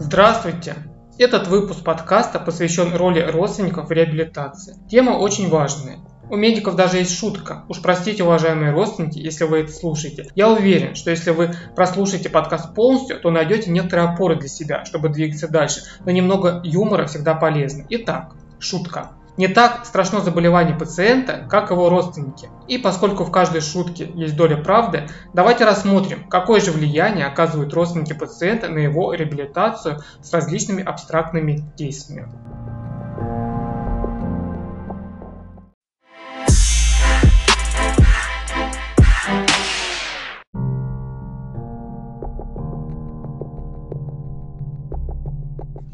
Здравствуйте! Этот выпуск подкаста посвящен роли родственников в реабилитации. Тема очень важная. У медиков даже есть шутка. Уж простите, уважаемые родственники, если вы это слушаете. Я уверен, что если вы прослушаете подкаст полностью, то найдете некоторые опоры для себя, чтобы двигаться дальше. Но немного юмора всегда полезно. Итак, шутка. Не так страшно заболевание пациента, как его родственники. И поскольку в каждой шутке есть доля правды, давайте рассмотрим, какое же влияние оказывают родственники пациента на его реабилитацию с различными абстрактными действиями.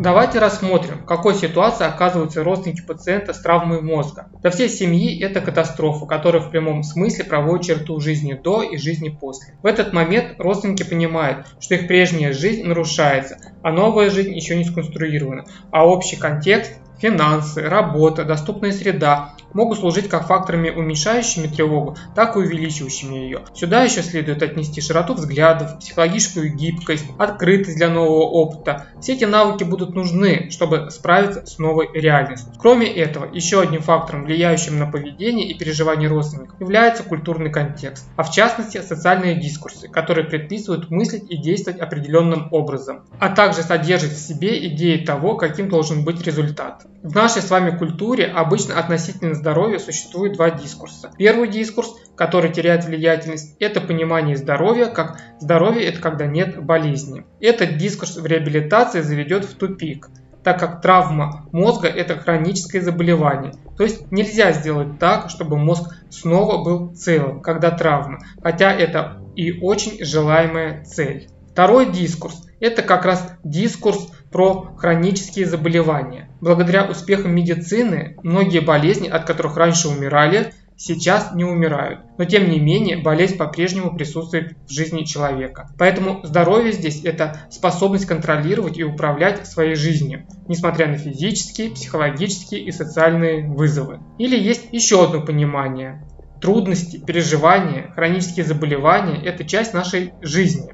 Давайте рассмотрим, в какой ситуации оказываются родственники пациента с травмой мозга. Для всей семьи это катастрофа, которая в прямом смысле проводит черту жизни до и жизни после. В этот момент родственники понимают, что их прежняя жизнь нарушается, а новая жизнь еще не сконструирована, а общий контекст финансы, работа, доступная среда могут служить как факторами уменьшающими тревогу, так и увеличивающими ее. Сюда еще следует отнести широту взглядов, психологическую гибкость, открытость для нового опыта. Все эти навыки будут нужны, чтобы справиться с новой реальностью. Кроме этого, еще одним фактором, влияющим на поведение и переживания родственников, является культурный контекст, а в частности социальные дискурсы, которые предписывают мыслить и действовать определенным образом, а также содержат в себе идеи того, каким должен быть результат. В нашей с вами культуре обычно относительно здоровья существует два дискурса. Первый дискурс, который теряет влиятельность, это понимание здоровья, как здоровье это когда нет болезни. Этот дискурс в реабилитации заведет в тупик, так как травма мозга – это хроническое заболевание. То есть нельзя сделать так, чтобы мозг снова был целым, когда травма, хотя это и очень желаемая цель. Второй дискурс – это как раз дискурс про хронические заболевания. Благодаря успехам медицины многие болезни, от которых раньше умирали, сейчас не умирают. Но тем не менее болезнь по-прежнему присутствует в жизни человека. Поэтому здоровье здесь это способность контролировать и управлять своей жизнью, несмотря на физические, психологические и социальные вызовы. Или есть еще одно понимание. Трудности, переживания, хронические заболевания – это часть нашей жизни.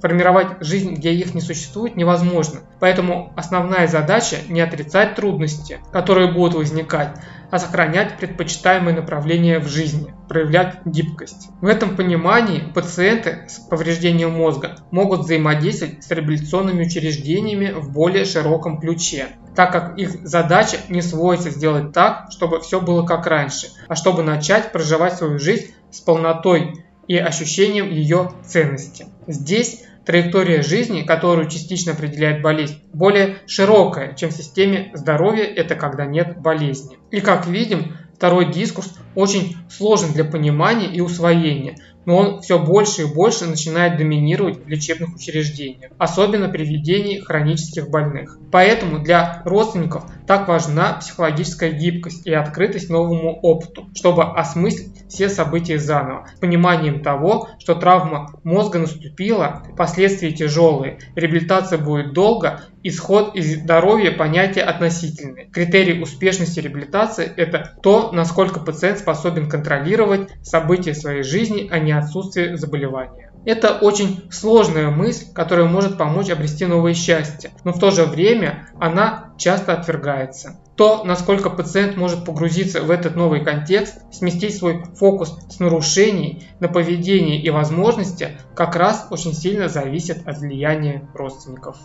Формировать жизнь, где их не существует, невозможно. Поэтому основная задача не отрицать трудности, которые будут возникать, а сохранять предпочитаемые направления в жизни, проявлять гибкость. В этом понимании пациенты с повреждением мозга могут взаимодействовать с реабилитационными учреждениями в более широком ключе, так как их задача не сводится сделать так, чтобы все было как раньше, а чтобы начать проживать свою жизнь с полнотой и ощущением ее ценности. Здесь траектория жизни, которую частично определяет болезнь, более широкая, чем в системе здоровья, это когда нет болезни. И как видим, второй дискурс очень сложен для понимания и усвоения, но он все больше и больше начинает доминировать в лечебных учреждениях, особенно при ведении хронических больных. Поэтому для родственников так важна психологическая гибкость и открытость новому опыту, чтобы осмыслить все события заново, с пониманием того, что травма мозга наступила, последствия тяжелые, реабилитация будет долго, исход из здоровья понятие относительное. Критерий успешности реабилитации – это то, насколько пациент способен контролировать события своей жизни, а не отсутствие заболевания. Это очень сложная мысль, которая может помочь обрести новое счастье, но в то же время она часто отвергается. То, насколько пациент может погрузиться в этот новый контекст, сместить свой фокус с нарушений на поведение и возможности, как раз очень сильно зависит от влияния родственников.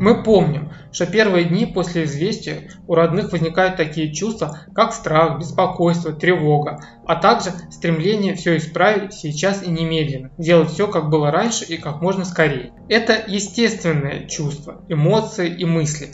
Мы помним, что первые дни после известия у родных возникают такие чувства, как страх, беспокойство, тревога, а также стремление все исправить сейчас и немедленно, сделать все, как было раньше и как можно скорее. Это естественное чувство, эмоции и мысли,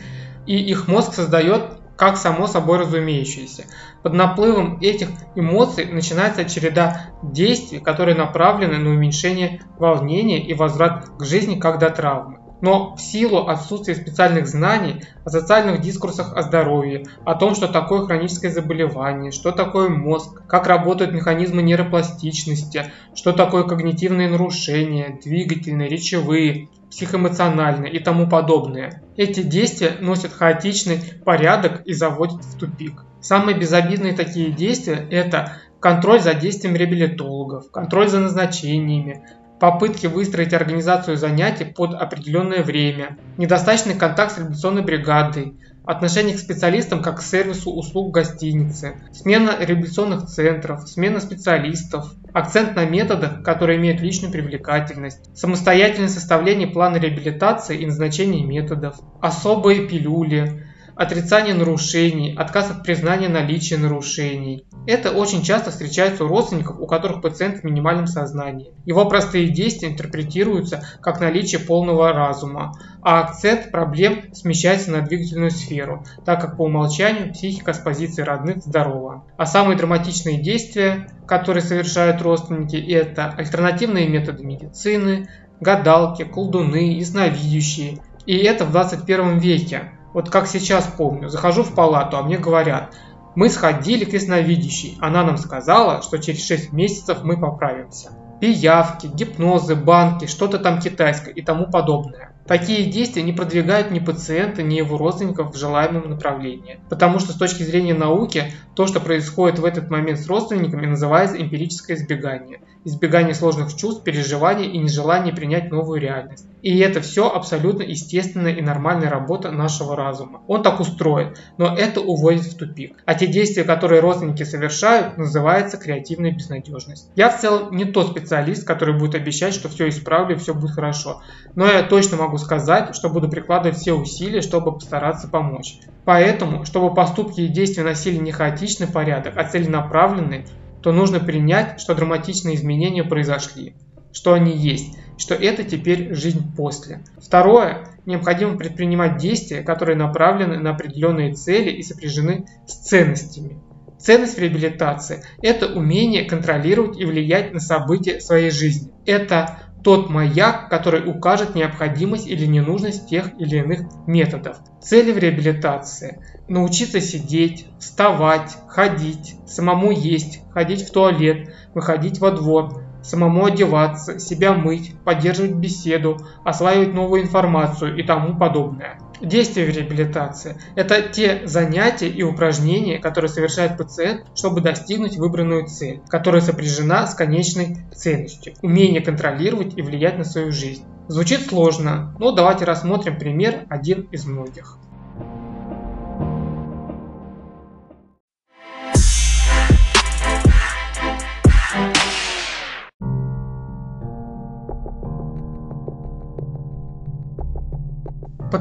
и их мозг создает как само собой разумеющееся. Под наплывом этих эмоций начинается череда действий, которые направлены на уменьшение волнения и возврат к жизни как до травмы но в силу отсутствия специальных знаний о социальных дискурсах о здоровье, о том, что такое хроническое заболевание, что такое мозг, как работают механизмы нейропластичности, что такое когнитивные нарушения, двигательные, речевые, психоэмоциональное и тому подобное. Эти действия носят хаотичный порядок и заводят в тупик. Самые безобидные такие действия – это контроль за действием реабилитологов, контроль за назначениями, попытки выстроить организацию занятий под определенное время, недостаточный контакт с реабилитационной бригадой, отношение к специалистам как к сервису услуг гостиницы, смена реабилитационных центров, смена специалистов, акцент на методах, которые имеют личную привлекательность, самостоятельное составление плана реабилитации и назначение методов, особые пилюли, отрицание нарушений, отказ от признания наличия нарушений. Это очень часто встречается у родственников, у которых пациент в минимальном сознании. Его простые действия интерпретируются как наличие полного разума, а акцент проблем смещается на двигательную сферу, так как по умолчанию психика с позиции родных здорова. А самые драматичные действия, которые совершают родственники, это альтернативные методы медицины, гадалки, колдуны, ясновидящие. И это в 21 веке. Вот как сейчас помню, захожу в палату, а мне говорят, мы сходили к ясновидящей, она нам сказала, что через 6 месяцев мы поправимся. Пиявки, гипнозы, банки, что-то там китайское и тому подобное. Такие действия не продвигают ни пациента, ни его родственников в желаемом направлении. Потому что с точки зрения науки, то, что происходит в этот момент с родственниками, называется эмпирическое избегание. Избегание сложных чувств, переживаний и нежелание принять новую реальность. И это все абсолютно естественная и нормальная работа нашего разума. Он так устроен, но это уводит в тупик. А те действия, которые родственники совершают, называется креативная безнадежность. Я в целом не тот специалист, который будет обещать, что все исправлю и все будет хорошо. Но я точно могу могу сказать, что буду прикладывать все усилия, чтобы постараться помочь. Поэтому, чтобы поступки и действия носили не хаотичный порядок, а целенаправленный, то нужно принять, что драматичные изменения произошли, что они есть, что это теперь жизнь после. Второе, необходимо предпринимать действия, которые направлены на определенные цели и сопряжены с ценностями. Ценность в реабилитации – это умение контролировать и влиять на события своей жизни. Это тот маяк, который укажет необходимость или ненужность тех или иных методов. Цели в реабилитации – научиться сидеть, вставать, ходить, самому есть, ходить в туалет, выходить во двор, самому одеваться, себя мыть, поддерживать беседу, осваивать новую информацию и тому подобное. Действия реабилитации – это те занятия и упражнения, которые совершает пациент, чтобы достигнуть выбранную цель, которая сопряжена с конечной ценностью – умение контролировать и влиять на свою жизнь. Звучит сложно, но давайте рассмотрим пример один из многих.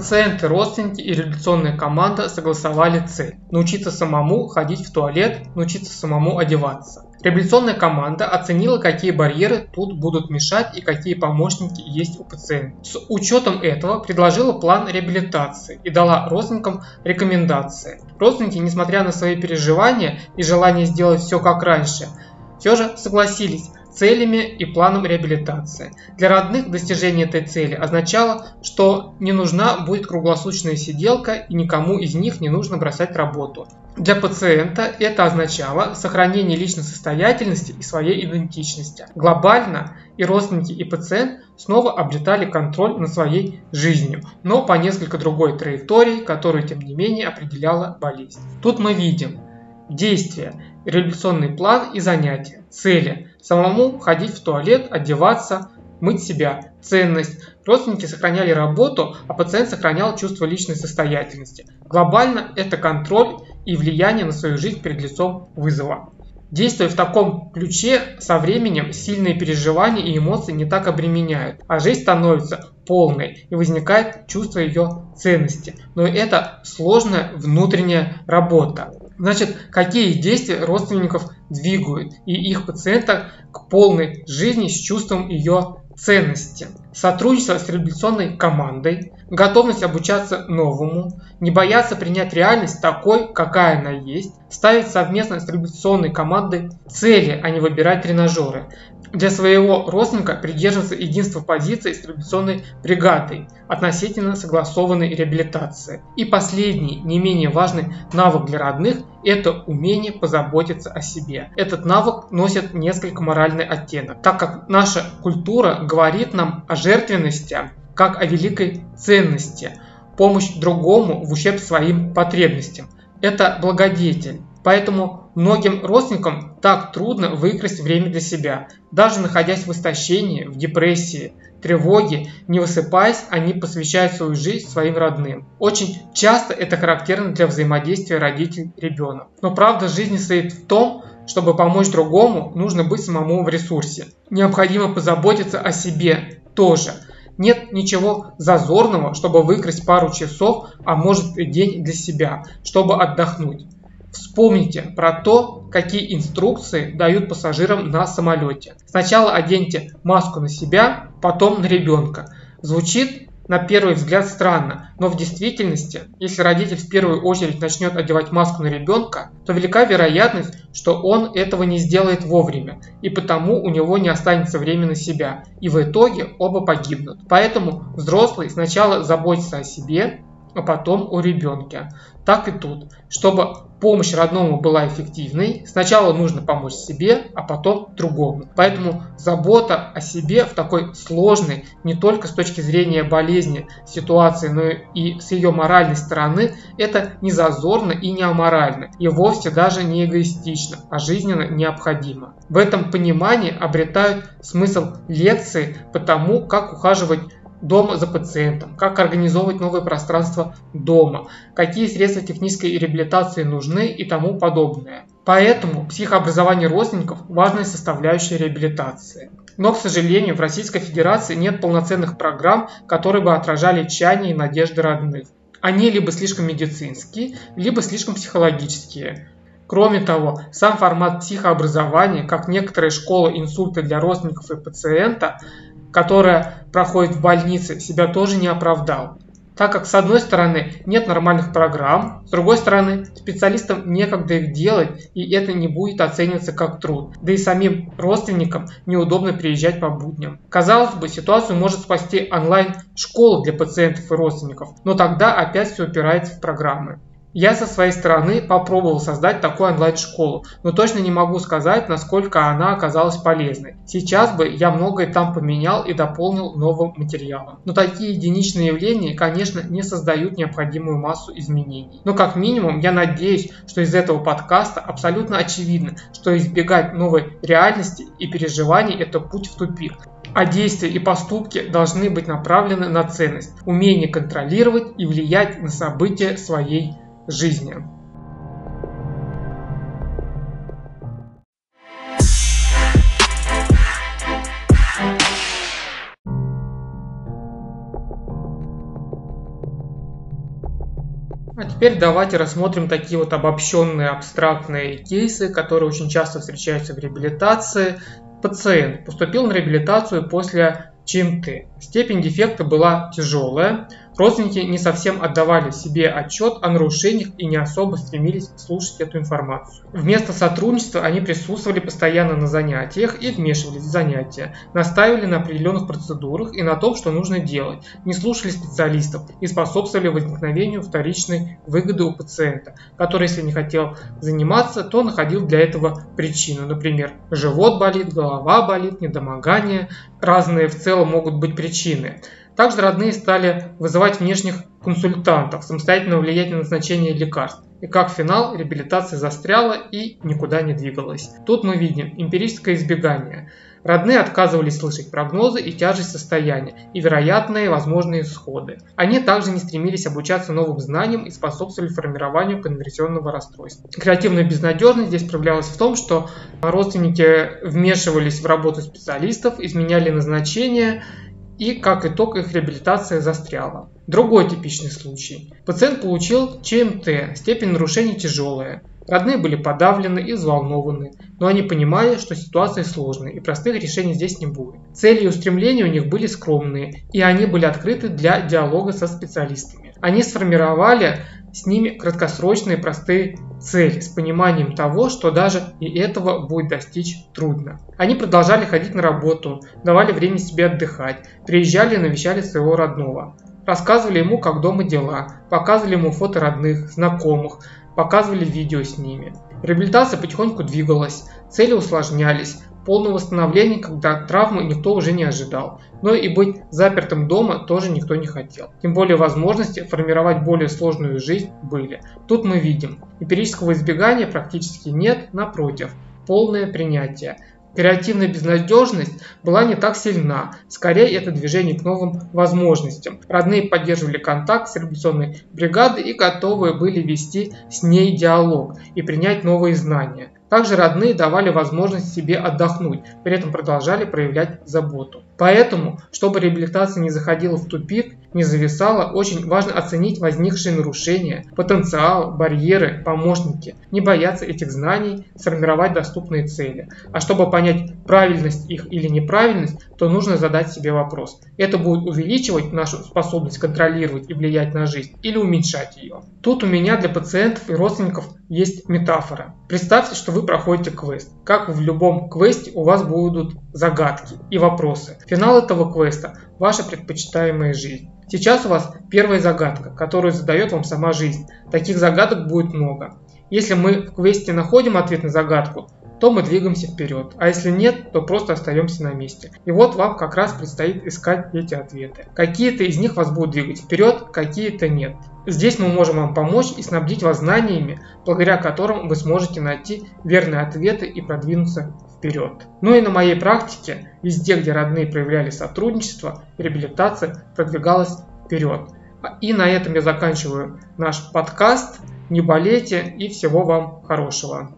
Пациенты, родственники и реабилитационная команда согласовали цель – научиться самому ходить в туалет, научиться самому одеваться. Реабилитационная команда оценила, какие барьеры тут будут мешать и какие помощники есть у пациента. С учетом этого предложила план реабилитации и дала родственникам рекомендации. Родственники, несмотря на свои переживания и желание сделать все как раньше, все же согласились целями и планом реабилитации. Для родных достижение этой цели означало, что не нужна будет круглосуточная сиделка и никому из них не нужно бросать работу. Для пациента это означало сохранение личной состоятельности и своей идентичности. Глобально и родственники, и пациент снова обретали контроль над своей жизнью, но по несколько другой траектории, которую тем не менее определяла болезнь. Тут мы видим действия, реабилитационный план и занятия, цели, Самому ходить в туалет, одеваться, мыть себя. Ценность. Родственники сохраняли работу, а пациент сохранял чувство личной состоятельности. Глобально это контроль и влияние на свою жизнь перед лицом вызова. Действуя в таком ключе, со временем сильные переживания и эмоции не так обременяют, а жизнь становится полной и возникает чувство ее ценности. Но это сложная внутренняя работа. Значит, какие действия родственников двигают и их пациента к полной жизни с чувством ее ценности. Сотрудничество с реабилитационной командой, готовность обучаться новому, не бояться принять реальность такой, какая она есть, ставить совместно с реабилитационной командой цели, а не выбирать тренажеры, для своего родственника придерживаться единства позиции с традиционной бригадой относительно согласованной реабилитации. И последний, не менее важный навык для родных – это умение позаботиться о себе. Этот навык носит несколько моральный оттенок, так как наша культура говорит нам о жертвенности, как о великой ценности, помощь другому в ущерб своим потребностям. Это благодетель. Поэтому многим родственникам так трудно выкрасть время для себя. Даже находясь в истощении, в депрессии, тревоге, не высыпаясь, они посвящают свою жизнь своим родным. Очень часто это характерно для взаимодействия родитель-ребенок. Но правда жизни стоит в том, чтобы помочь другому, нужно быть самому в ресурсе. Необходимо позаботиться о себе тоже. Нет ничего зазорного, чтобы выкрасть пару часов, а может и день для себя, чтобы отдохнуть. Вспомните про то, какие инструкции дают пассажирам на самолете. Сначала оденьте маску на себя, потом на ребенка. Звучит на первый взгляд странно, но в действительности, если родитель в первую очередь начнет одевать маску на ребенка, то велика вероятность, что он этого не сделает вовремя, и потому у него не останется времени на себя, и в итоге оба погибнут. Поэтому взрослый сначала заботится о себе, а потом о ребенке. Так и тут. Чтобы помощь родному была эффективной, сначала нужно помочь себе, а потом другому. Поэтому забота о себе в такой сложной, не только с точки зрения болезни ситуации, но и с ее моральной стороны, это не зазорно и не аморально, и вовсе даже не эгоистично, а жизненно необходимо. В этом понимании обретают смысл лекции по тому, как ухаживать дома за пациентом, как организовывать новое пространство дома, какие средства технической реабилитации нужны и тому подобное. Поэтому психообразование родственников – важная составляющая реабилитации. Но, к сожалению, в Российской Федерации нет полноценных программ, которые бы отражали чаяния и надежды родных. Они либо слишком медицинские, либо слишком психологические. Кроме того, сам формат психообразования, как некоторые школы инсульта для родственников и пациента, которая проходит в больнице, себя тоже не оправдал. Так как с одной стороны нет нормальных программ, с другой стороны специалистам некогда их делать и это не будет оцениваться как труд. Да и самим родственникам неудобно приезжать по будням. Казалось бы, ситуацию может спасти онлайн-школа для пациентов и родственников, но тогда опять все упирается в программы. Я со своей стороны попробовал создать такую онлайн-школу, но точно не могу сказать, насколько она оказалась полезной. Сейчас бы я многое там поменял и дополнил новым материалом. Но такие единичные явления, конечно, не создают необходимую массу изменений. Но как минимум я надеюсь, что из этого подкаста абсолютно очевидно, что избегать новой реальности и переживаний – это путь в тупик а действия и поступки должны быть направлены на ценность, умение контролировать и влиять на события своей жизни. А теперь давайте рассмотрим такие вот обобщенные абстрактные кейсы, которые очень часто встречаются в реабилитации. Пациент поступил на реабилитацию после ЧМТ. Степень дефекта была тяжелая, Родственники не совсем отдавали себе отчет о нарушениях и не особо стремились слушать эту информацию. Вместо сотрудничества они присутствовали постоянно на занятиях и вмешивались в занятия, настаивали на определенных процедурах и на том, что нужно делать, не слушали специалистов и способствовали возникновению вторичной выгоды у пациента, который, если не хотел заниматься, то находил для этого причину. Например, живот болит, голова болит, недомогание. Разные в целом могут быть причины. Также родные стали вызывать внешних консультантов, самостоятельно влиять на назначение лекарств. И как финал, реабилитация застряла и никуда не двигалась. Тут мы видим эмпирическое избегание. Родные отказывались слышать прогнозы и тяжесть состояния, и вероятные возможные исходы. Они также не стремились обучаться новым знаниям и способствовали формированию конверсионного расстройства. Креативная безнадежность здесь проявлялась в том, что родственники вмешивались в работу специалистов, изменяли назначение, и, как итог, их реабилитация застряла. Другой типичный случай. Пациент получил ЧМТ, степень нарушений тяжелая. Родные были подавлены и взволнованы, но они понимали, что ситуация сложная и простых решений здесь не будет. Цели и устремления у них были скромные, и они были открыты для диалога со специалистами. Они сформировали с ними краткосрочные простые цели с пониманием того, что даже и этого будет достичь трудно. Они продолжали ходить на работу, давали время себе отдыхать, приезжали и навещали своего родного. Рассказывали ему, как дома дела, показывали ему фото родных, знакомых, показывали видео с ними. Реабилитация потихоньку двигалась, цели усложнялись, полное восстановление, когда травмы никто уже не ожидал. Но и быть запертым дома тоже никто не хотел. Тем более возможности формировать более сложную жизнь были. Тут мы видим, эмпирического избегания практически нет, напротив, полное принятие. Креативная безнадежность была не так сильна, скорее это движение к новым возможностям. Родные поддерживали контакт с революционной бригадой и готовы были вести с ней диалог и принять новые знания. Также родные давали возможность себе отдохнуть, при этом продолжали проявлять заботу. Поэтому, чтобы реабилитация не заходила в тупик, не зависала, очень важно оценить возникшие нарушения, потенциал, барьеры, помощники, не бояться этих знаний, сформировать доступные цели. А чтобы понять правильность их или неправильность, то нужно задать себе вопрос. Это будет увеличивать нашу способность контролировать и влиять на жизнь или уменьшать ее? Тут у меня для пациентов и родственников есть метафора. Представьте, что вы проходите квест. Как в любом квесте у вас будут загадки и вопросы. Финал этого квеста – ваша предпочитаемая жизнь. Сейчас у вас первая загадка, которую задает вам сама жизнь. Таких загадок будет много. Если мы в квесте находим ответ на загадку, то мы двигаемся вперед, а если нет, то просто остаемся на месте. И вот вам как раз предстоит искать эти ответы. Какие-то из них вас будут двигать вперед, какие-то нет. Здесь мы можем вам помочь и снабдить вас знаниями, благодаря которым вы сможете найти верные ответы и продвинуться вперед. Ну и на моей практике, везде, где родные проявляли сотрудничество, реабилитация продвигалась вперед. И на этом я заканчиваю наш подкаст. Не болейте и всего вам хорошего.